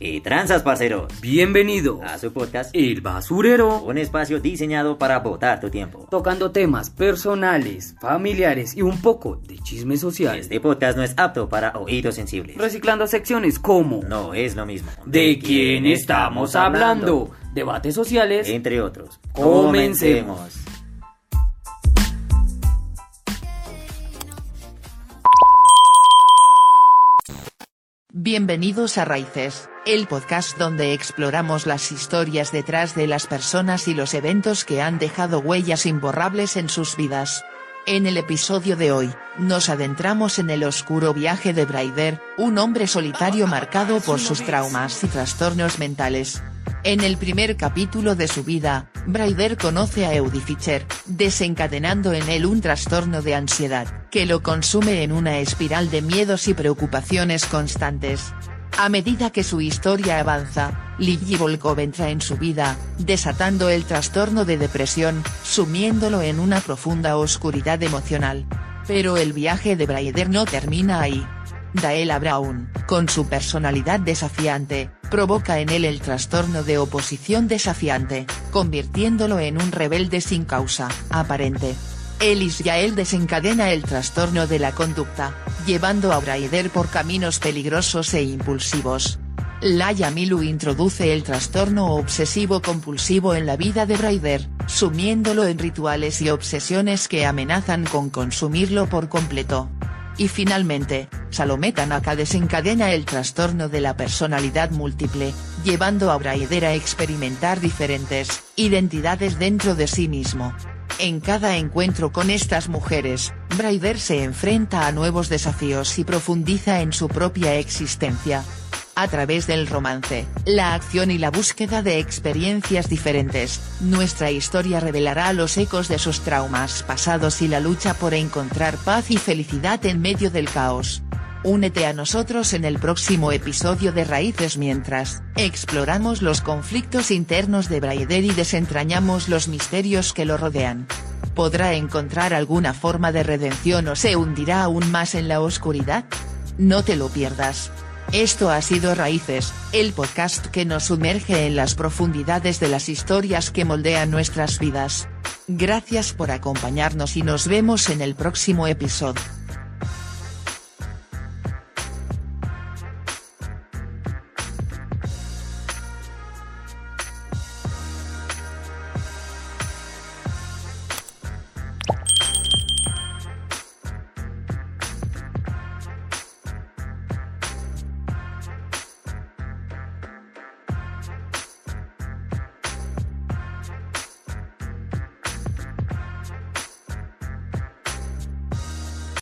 ¿Qué tranzas, parceros? Bienvenido A su podcast, El Basurero, un espacio diseñado para botar tu tiempo. tocando temas personales, familiares y un poco de chisme social, Este podcast no es apto para oídos sensibles. reciclando secciones como No es lo mismo. ¿De quién estamos hablando? Debates sociales, Entre otros. Comencemos. Bienvenidos a Raíces, el podcast donde exploramos las historias detrás de las personas y los eventos que han dejado huellas imborrables en sus vidas. En el episodio de hoy, nos adentramos en el oscuro viaje de Braider, un hombre solitario marcado por sus traumas y trastornos mentales. En el primer capítulo de su vida, Braider conoce a Eudi Fischer, desencadenando en él un trastorno de ansiedad, que lo consume en una espiral de miedos y preocupaciones constantes. A medida que su historia avanza, Lily Volkov entra en su vida, desatando el trastorno de depresión, sumiéndolo en una profunda oscuridad emocional. Pero el viaje de Braider no termina ahí. Daela Brown, con su personalidad desafiante, provoca en él el trastorno de oposición desafiante, convirtiéndolo en un rebelde sin causa aparente. Elis Yael desencadena el trastorno de la conducta, llevando a Braider por caminos peligrosos e impulsivos. Laia Milu introduce el trastorno obsesivo-compulsivo en la vida de Braider, sumiéndolo en rituales y obsesiones que amenazan con consumirlo por completo. Y finalmente, Salomé Tanaka desencadena el trastorno de la personalidad múltiple, llevando a Braider a experimentar diferentes identidades dentro de sí mismo. En cada encuentro con estas mujeres, Braider se enfrenta a nuevos desafíos y profundiza en su propia existencia. A través del romance, la acción y la búsqueda de experiencias diferentes, nuestra historia revelará los ecos de sus traumas pasados y la lucha por encontrar paz y felicidad en medio del caos. Únete a nosotros en el próximo episodio de Raíces mientras exploramos los conflictos internos de Braider y desentrañamos los misterios que lo rodean. ¿Podrá encontrar alguna forma de redención o se hundirá aún más en la oscuridad? No te lo pierdas. Esto ha sido Raíces, el podcast que nos sumerge en las profundidades de las historias que moldean nuestras vidas. Gracias por acompañarnos y nos vemos en el próximo episodio.